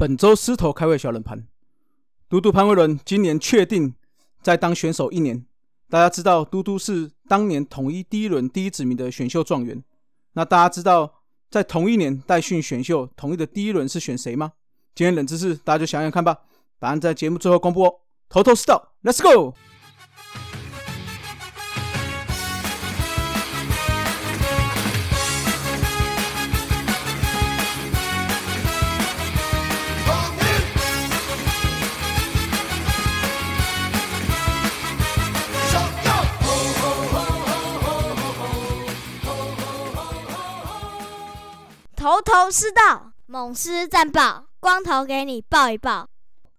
本周狮头开会小冷盘，嘟嘟潘威伦今年确定在当选手一年。大家知道嘟嘟是当年统一第一轮第一指名的选秀状元。那大家知道在同一年代训选秀统一的第一轮是选谁吗？今天冷知识，大家就想想看吧。答案在节目最后公布哦。头头是道，Let's go。头头是道，猛狮战报，光头给你报一报。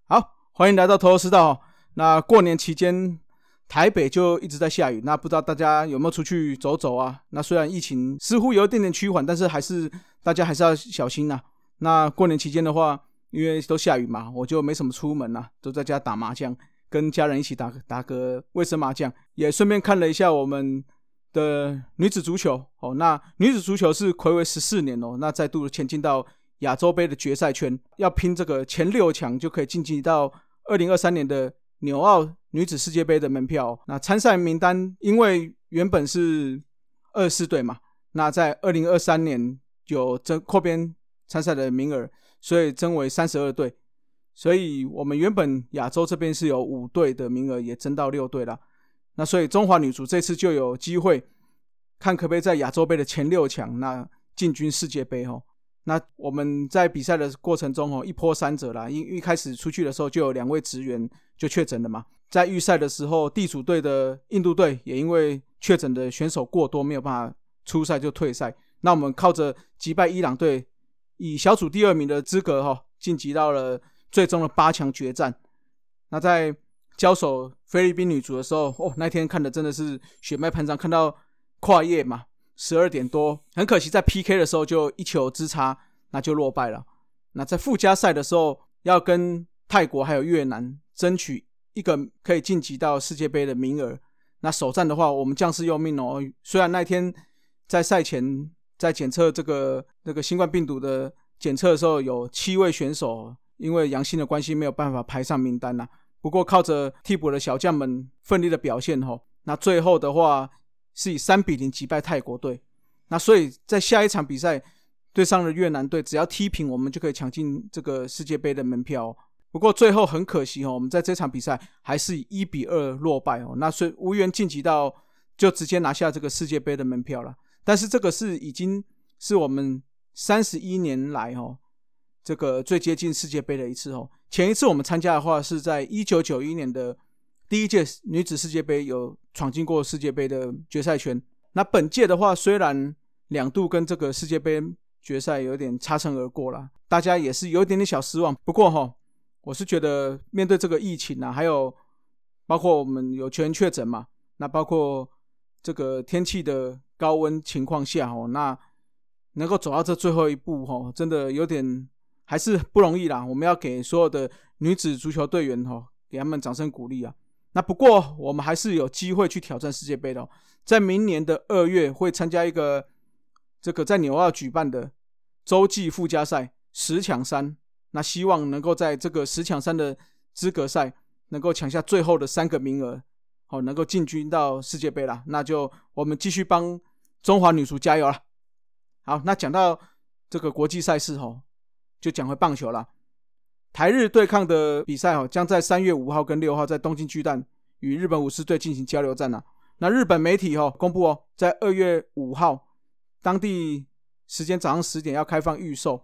好，欢迎来到头头是道。那过年期间，台北就一直在下雨。那不知道大家有没有出去走走啊？那虽然疫情似乎有一点点趋缓，但是还是大家还是要小心呐。那过年期间的话，因为都下雨嘛，我就没什么出门呐，都在家打麻将，跟家人一起打打个卫生麻将，也顺便看了一下我们。的女子足球哦，那女子足球是暌违十四年哦，那再度前进到亚洲杯的决赛圈，要拼这个前六强就可以晋级到二零二三年的纽澳女子世界杯的门票。那参赛名单因为原本是二四队嘛，那在二零二三年有增扩编参赛的名额，所以增为三十二队，所以我们原本亚洲这边是有五队的名额，也增到六队了。那所以中华女足这次就有机会看可不可以在亚洲杯的前六强那进军世界杯哦。那我们在比赛的过程中哦一波三折啦，因一开始出去的时候就有两位职员就确诊了嘛。在预赛的时候，地主队的印度队也因为确诊的选手过多，没有办法出赛就退赛。那我们靠着击败伊朗队，以小组第二名的资格哈晋级到了最终的八强决战。那在交手菲律宾女足的时候，哦，那天看的真的是血脉喷张，看到跨夜嘛，十二点多，很可惜在 PK 的时候就一球之差，那就落败了。那在附加赛的时候，要跟泰国还有越南争取一个可以晋级到世界杯的名额。那首战的话，我们将士用命哦。虽然那天在赛前在检测这个那个新冠病毒的检测的时候，有七位选手因为阳性的关系没有办法排上名单呐。不过靠着替补的小将们奋力的表现，吼，那最后的话是以三比零击败泰国队。那所以在下一场比赛对上了越南队，只要踢平，我们就可以抢进这个世界杯的门票。不过最后很可惜哦，我们在这场比赛还是以一比二落败哦，那所以无缘晋级到就直接拿下这个世界杯的门票了。但是这个是已经是我们三十一年来哦。这个最接近世界杯的一次哦，前一次我们参加的话是在一九九一年的第一届女子世界杯，有闯进过世界杯的决赛圈。那本届的话，虽然两度跟这个世界杯决赛有点擦身而过了，大家也是有一点点小失望。不过哈，我是觉得面对这个疫情啊，还有包括我们有球员确诊嘛，那包括这个天气的高温情况下哦，那能够走到这最后一步哈，真的有点。还是不容易啦，我们要给所有的女子足球队员哈，给他们掌声鼓励啊。那不过我们还是有机会去挑战世界杯的，在明年的二月会参加一个这个在纽澳举办的洲际附加赛十强三，那希望能够在这个十强三的资格赛能够抢下最后的三个名额，好能够进军到世界杯啦。那就我们继续帮中华女足加油了。好，那讲到这个国际赛事哈。就讲回棒球了，台日对抗的比赛哦，将在三月五号跟六号在东京巨蛋与日本武士队进行交流战呢。那日本媒体哦公布哦，在二月五号当地时间早上十点要开放预售，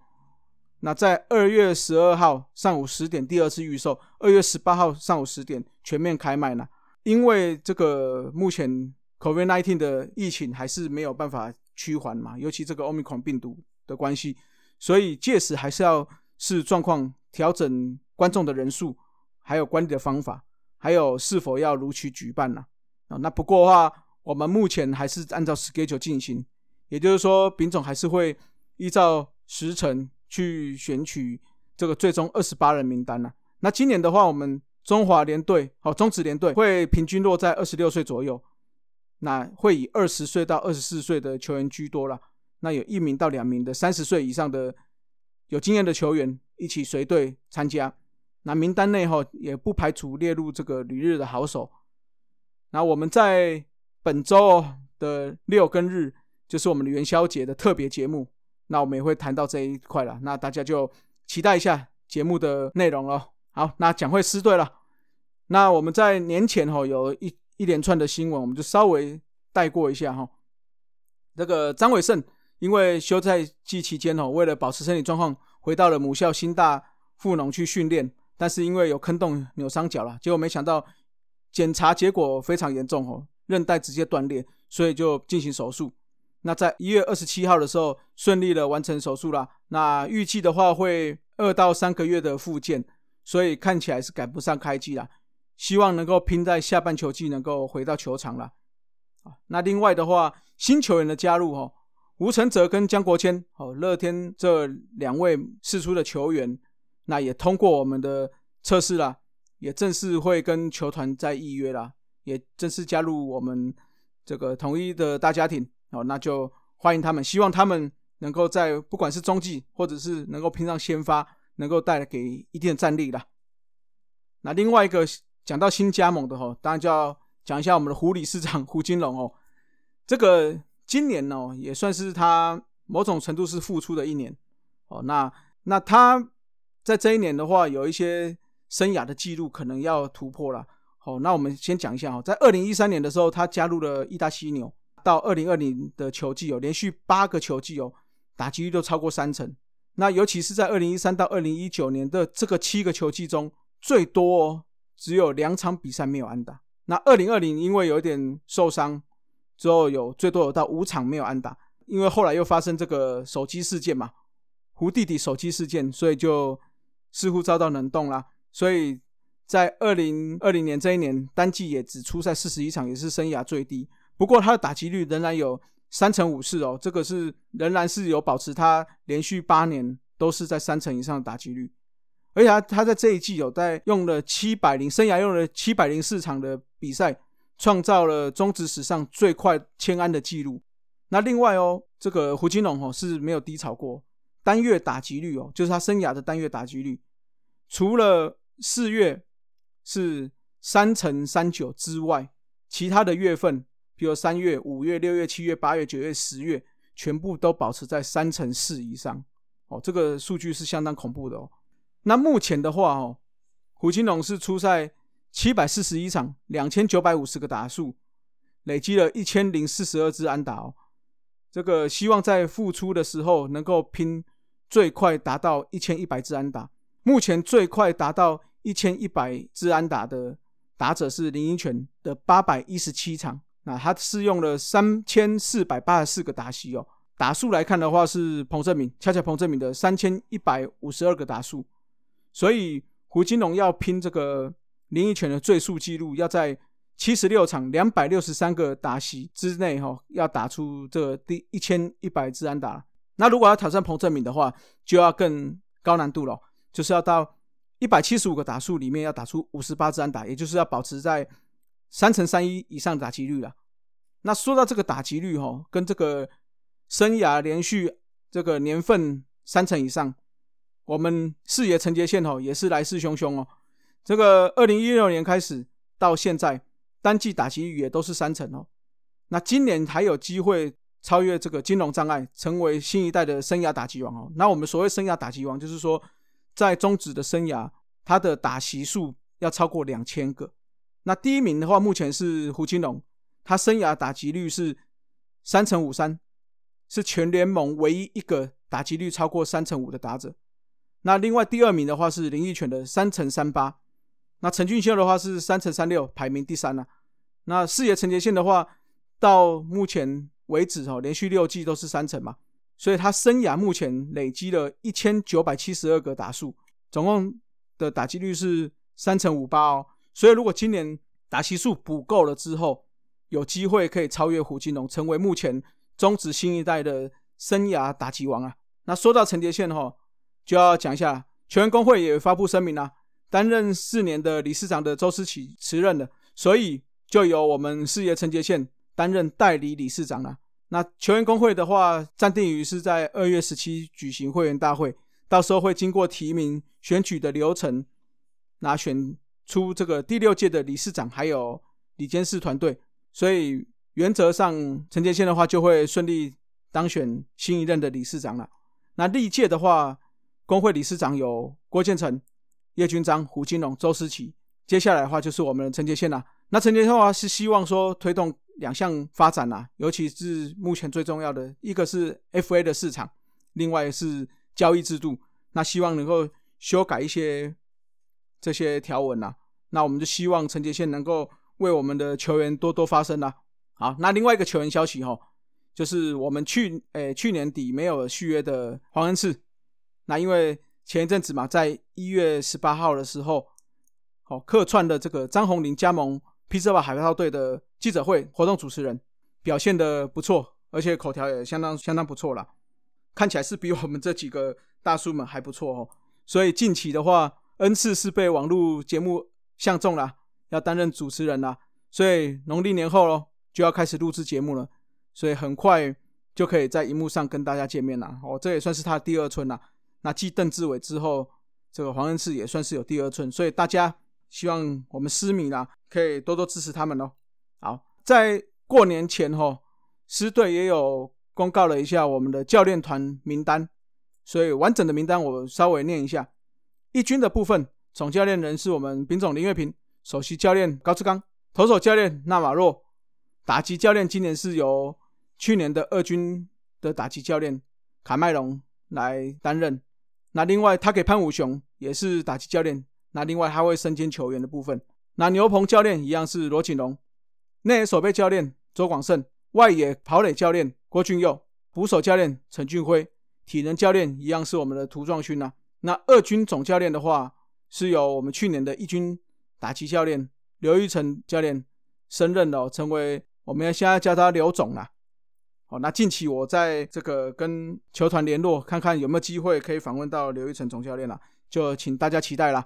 那在二月十二号上午十点第二次预售，二月十八号上午十点全面开卖呢。因为这个目前 COVID-19 的疫情还是没有办法趋缓嘛，尤其这个 Omicron 病毒的关系。所以届时还是要视状况调整观众的人数，还有管理的方法，还有是否要如期举办呢？啊，那不过的话，我们目前还是按照 schedule 进行，也就是说，丙总还是会依照时辰去选取这个最终二十八人名单呢。那今年的话，我们中华联队好中职联队会平均落在二十六岁左右，那会以二十岁到二十四岁的球员居多了。那有一名到两名的三十岁以上的有经验的球员一起随队参加。那名单内哈也不排除列入这个旅日的好手。那我们在本周的六跟日就是我们的元宵节的特别节目，那我们也会谈到这一块了。那大家就期待一下节目的内容哦。好，那讲会师队了。那我们在年前哈有一一连串的新闻，我们就稍微带过一下哈。这个张伟胜因为休赛季期间哦，为了保持身体状况，回到了母校新大富农去训练，但是因为有坑洞扭伤脚了，结果没想到检查结果非常严重哦，韧带直接断裂，所以就进行手术。那在一月二十七号的时候，顺利的完成手术啦。那预计的话会二到三个月的复健，所以看起来是赶不上开季啦。希望能够拼在下半球季能够回到球场了。啊，那另外的话，新球员的加入哦，吴承泽跟江国谦哦，乐天这两位试出的球员，那也通过我们的测试啦，也正式会跟球团在预约啦，也正式加入我们这个统一的大家庭哦，那就欢迎他们，希望他们能够在不管是中继或者是能够拼上先发，能够带来给一定的战力啦。那另外一个讲到新加盟的哦，当然就要。讲一下我们的胡理事长胡金龙哦，这个今年呢也算是他某种程度是复出的一年哦。那那他在这一年的话，有一些生涯的记录可能要突破了。好，那我们先讲一下哦，在二零一三年的时候，他加入了意大犀牛，到二零二零的球季哦，连续八个球季哦，打击率都超过三成。那尤其是在二零一三到二零一九年的这个七个球季中，最多只有两场比赛没有安打。那二零二零因为有点受伤之后，有最多有到五场没有安打，因为后来又发生这个手机事件嘛，胡弟弟手机事件，所以就似乎遭到冷冻啦。所以在二零二零年这一年单季也只出赛四十一场，也是生涯最低。不过他的打击率仍然有三成五四哦，这个是仍然是有保持他连续八年都是在三成以上的打击率。而且他他在这一季有在用了七百零生涯用了七百零四场的比赛，创造了中职史上最快千安的记录。那另外哦，这个胡金龙哦是没有低潮过，单月打击率哦，就是他生涯的单月打击率，除了四月是三乘三九之外，其他的月份，比如三月、五月、六月、七月、八月、九月、十月，全部都保持在三乘四以上。哦，这个数据是相当恐怖的哦。那目前的话，哦，胡金龙是出赛七百四十一场，两千九百五十个打数，累积了一千零四十二支安打哦。这个希望在复出的时候能够拼最快达到一千一百支安打。目前最快达到一千一百支安打的打者是林英权的八百一十七场，那他是用了三千四百八十四个打席哦。打数来看的话是彭正明，恰恰彭正明的三千一百五十二个打数。所以胡金龙要拼这个林奕泉的最速纪录，要在七十六场两百六十三个打席之内，哈，要打出这第一千一百支安打。那如果要挑战彭正明的话，就要更高难度了，就是要到一百七十五个打数里面要打出五十八支安打，也就是要保持在三乘三一以上打击率了。那说到这个打击率，哈，跟这个生涯连续这个年份三成以上。我们视野承接线哦，也是来势汹汹哦。这个二零一六年开始到现在，单季打击率也都是三成哦。那今年还有机会超越这个金融障碍，成为新一代的生涯打击王哦。那我们所谓生涯打击王，就是说在中职的生涯，他的打席数要超过两千个。那第一名的话，目前是胡金龙，他生涯打击率是三乘五三，是全联盟唯一一个打击率超过三成五的打者。那另外第二名的话是林奕泉的三乘三八，那陈俊秀的话是三乘三六，排名第三了。那四野陈杰宪的话，到目前为止哦，连续六季都是三成嘛，所以他生涯目前累积了一千九百七十二个打数，总共的打击率是三乘五八哦。所以如果今年打席数补够了之后，有机会可以超越胡金龙，成为目前中职新一代的生涯打击王啊。那说到陈杰宪哈。就要讲一下，球员工会也发布声明啦，担任四年的理事长的周思齐辞任了，所以就由我们事业承接线担任代理理事长了。那球员工会的话，暂定于是在二月十七举行会员大会，到时候会经过提名选举的流程，那选出这个第六届的理事长，还有理监事团队。所以原则上，陈杰宪的话就会顺利当选新一任的理事长了。那历届的话，工会理事长有郭建成、叶军章、胡金龙、周思齐。接下来的话就是我们的陈杰宪了。那陈杰宪的话是希望说推动两项发展啦，尤其是目前最重要的一个是 FA 的市场，另外是交易制度。那希望能够修改一些这些条文呐。那我们就希望陈杰宪能够为我们的球员多多发声啦。好，那另外一个球员消息哈，就是我们去诶去年底没有续约的黄恩赐。那因为前一阵子嘛，在一月十八号的时候，好客串的这个张宏林加盟匹兹堡海盗队的记者会活动主持人，表现的不错，而且口条也相当相当不错啦，看起来是比我们这几个大叔们还不错哦。所以近期的话，恩赐是被网络节目相中了，要担任主持人啦。所以农历年后咯，就要开始录制节目了，所以很快就可以在荧幕上跟大家见面了。哦，这也算是他第二春了。那继邓志伟之后，这个黄恩赐也算是有第二寸，所以大家希望我们狮迷啦，可以多多支持他们哦。好，在过年前吼，狮队也有公告了一下我们的教练团名单，所以完整的名单我稍微念一下。一军的部分，总教练人是我们丙总林月平，首席教练高志刚，投手教练纳瓦洛，打击教练今年是由去年的二军的打击教练卡麦隆来担任。那另外，他给潘武雄也是打击教练。那另外，他会身兼球员的部分。那牛棚教练一样是罗锦龙，内野守备教练周广胜，外野跑垒教练郭俊佑，捕手教练陈俊辉，体能教练一样是我们的涂壮勋呐。那二军总教练的话，是由我们去年的一军打击教练刘玉成教练升任了，成为我们要现在叫他刘总啊。好，那近期我在这个跟球团联络，看看有没有机会可以访问到刘玉成总教练了，就请大家期待啦。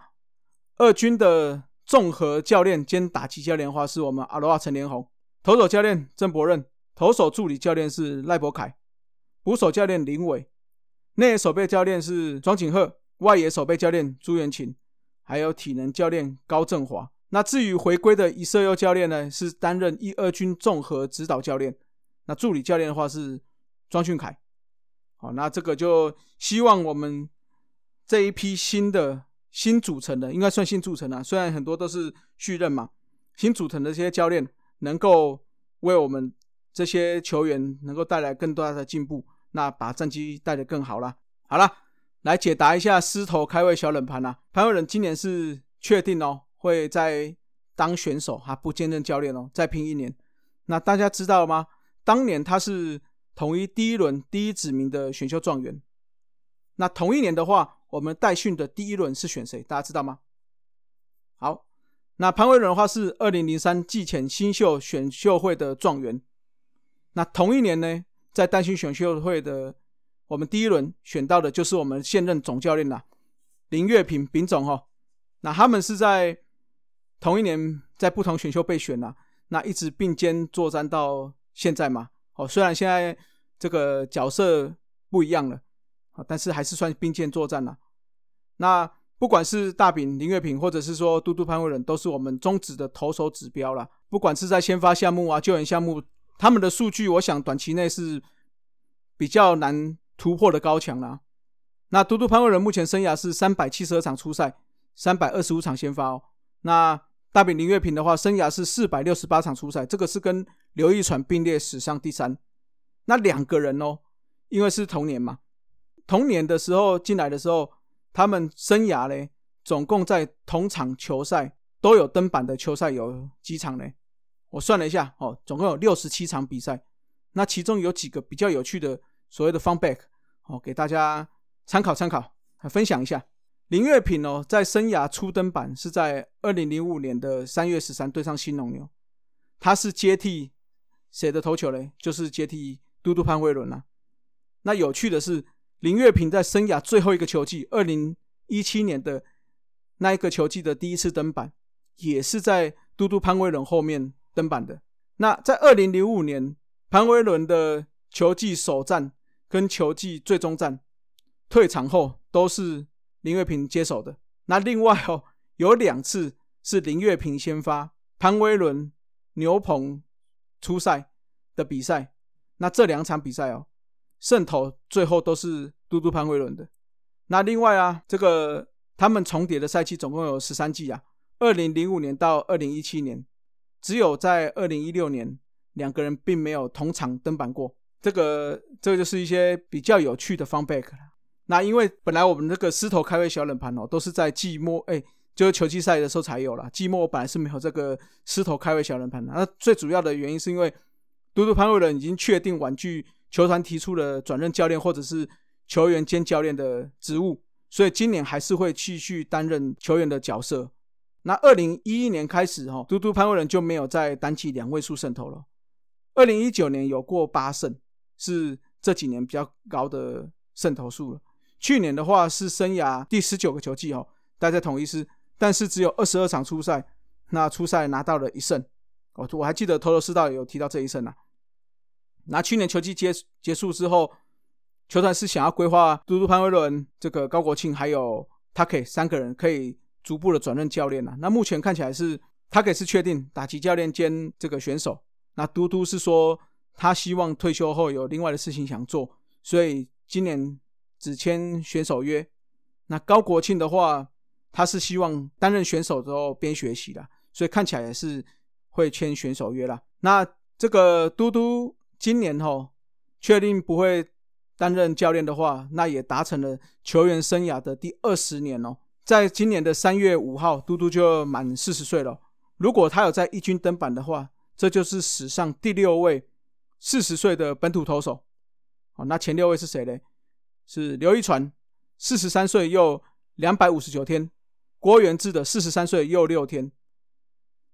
二军的综合教练兼打击教练的话，是我们阿罗阿陈连红；投手教练郑伯任，投手助理教练是赖伯凯，捕手教练林伟，内野守备教练是庄景鹤，外野守备教练朱元琴，还有体能教练高振华。那至于回归的以色优教练呢，是担任一二军综合指导教练。那助理教练的话是庄俊凯，好，那这个就希望我们这一批新的新组成的，应该算新组成的，虽然很多都是续任嘛，新组成的这些教练能够为我们这些球员能够带来更大的进步，那把战绩带得更好了。好了，来解答一下狮头开胃小冷盘啦。潘伟仁今年是确定哦，会在当选手哈，不兼任教练哦，再拼一年。那大家知道吗？当年他是统一第一轮第一指名的选秀状元。那同一年的话，我们代训的第一轮是选谁？大家知道吗？好，那潘伟伦的话是二零零三季前新秀选秀会的状元。那同一年呢，在代训选秀会的我们第一轮选到的就是我们现任总教练啦，林月平丙总哈。那他们是在同一年在不同选秀被选啦，那一直并肩作战到。现在嘛，哦，虽然现在这个角色不一样了，啊，但是还是算并肩作战了。那不管是大饼林月平，或者是说嘟嘟潘伟仁，都是我们中指的投手指标了。不管是在先发项目啊、救援项目，他们的数据，我想短期内是比较难突破的高墙了。那嘟嘟潘伟仁目前生涯是三百七十二场出赛，三百二十五场先发哦。那大饼林月平的话，生涯是四百六十八场出赛，这个是跟刘义传并列史上第三，那两个人哦，因为是同年嘛，同年的时候进来的时候，他们生涯嘞，总共在同场球赛都有登板的球赛有几场呢？我算了一下哦，总共有六十七场比赛。那其中有几个比较有趣的所谓的 fun back 哦，给大家参考参考，分享一下。林月平哦，在生涯初登板是在二零零五年的三月十三对上新农牛，他是接替。谁的投球嘞？就是接替嘟嘟潘威伦啊。那有趣的是，林月平在生涯最后一个球季，二零一七年的那一个球季的第一次登板，也是在嘟嘟潘威伦后面登板的。那在二零零五年潘威伦的球季首战跟球季最终战退场后，都是林月平接手的。那另外哦，有两次是林月平先发，潘威伦、牛棚初赛的比赛。那这两场比赛哦，胜投最后都是嘟嘟潘威伦的。那另外啊，这个他们重叠的赛季总共有十三季啊，二零零五年到二零一七年，只有在二零一六年两个人并没有同场登板过。这个这个就是一些比较有趣的 fun back 了。那因为本来我们这个狮头开胃小冷盘哦，都是在季末哎，就是球季赛的时候才有了。季末本来是没有这个狮头开胃小人盘的。那最主要的原因是因为嘟嘟潘伟伦已经确定婉拒球团提出了转任教练或者是球员兼教练的职务，所以今年还是会继续担任球员的角色。那二零一一年开始哈，嘟嘟潘伟伦就没有再单季两位数胜投了。二零一九年有过八胜。是这几年比较高的胜投数了。去年的话是生涯第十九个球季哦，待在统一师，但是只有二十二场初赛，那初赛拿到了一胜。哦，我还记得头头是道有提到这一胜啊。那去年球季结结束之后，球团是想要规划嘟嘟潘威伦、这个高国庆还有 t a k 三个人可以逐步的转任教练了。那目前看起来是 t a k 是确定打击教练兼这个选手，那嘟嘟是说。他希望退休后有另外的事情想做，所以今年只签选手约。那高国庆的话，他是希望担任选手之后边学习的，所以看起来也是会签选手约啦。那这个嘟嘟今年吼确定不会担任教练的话，那也达成了球员生涯的第二十年哦。在今年的三月五号，嘟嘟就满四十岁了。如果他有在一军登板的话，这就是史上第六位。四十岁的本土投手，好，那前六位是谁呢？是刘一传，四十三岁又两百五十九天；郭元志的四十三岁又六天；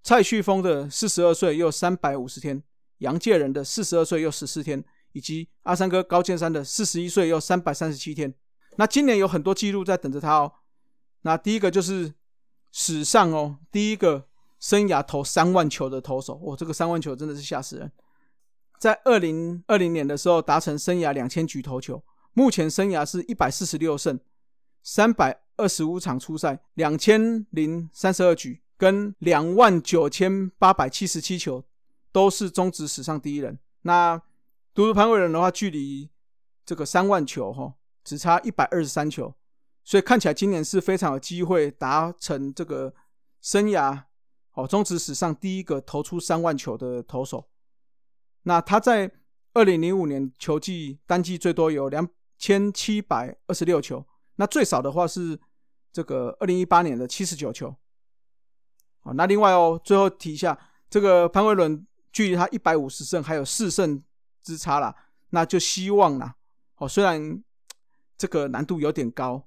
蔡旭峰的四十二岁又三百五十天；杨介仁的四十二岁又十四天；以及阿三哥高建山的四十一岁又三百三十七天。那今年有很多记录在等着他哦。那第一个就是史上哦第一个生涯投三万球的投手，哇，这个三万球真的是吓死人。在二零二零年的时候，达成生涯两千局投球。目前生涯是一百四十六胜，三百二十五场出赛，两千零三十二局，跟两万九千八百七十七球，都是中职史上第一人。那独独潘伟人的话，距离这个三万球哈，只差一百二十三球，所以看起来今年是非常有机会达成这个生涯哦中职史上第一个投出三万球的投手。那他在二零零五年球季单季最多有两千七百二十六球，那最少的话是这个二零一八年的七十九球。好，那另外哦，最后提一下，这个潘威伦距离他一百五十胜还有四胜之差啦，那就希望啦，哦，虽然这个难度有点高，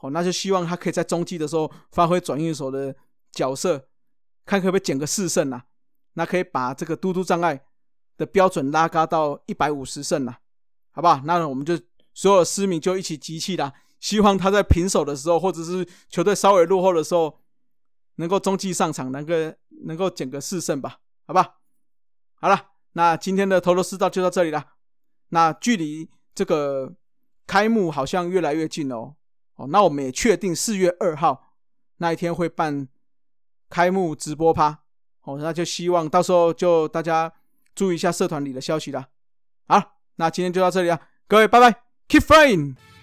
哦，那就希望他可以在中继的时候发挥转运手的角色，看可不可以捡个四胜啊，那可以把这个嘟嘟障碍。的标准拉高到一百五十胜了，好不好？那我们就所有市民就一起集气啦，希望他在平手的时候，或者是球队稍微落后的时候，能够中继上场，能够能够捡个四胜吧，好吧？好了，那今天的头头是道就到这里了。那距离这个开幕好像越来越近哦，哦，那我们也确定四月二号那一天会办开幕直播趴，哦，那就希望到时候就大家。注意一下社团里的消息啦。好，那今天就到这里了，各位拜拜，Keep flying。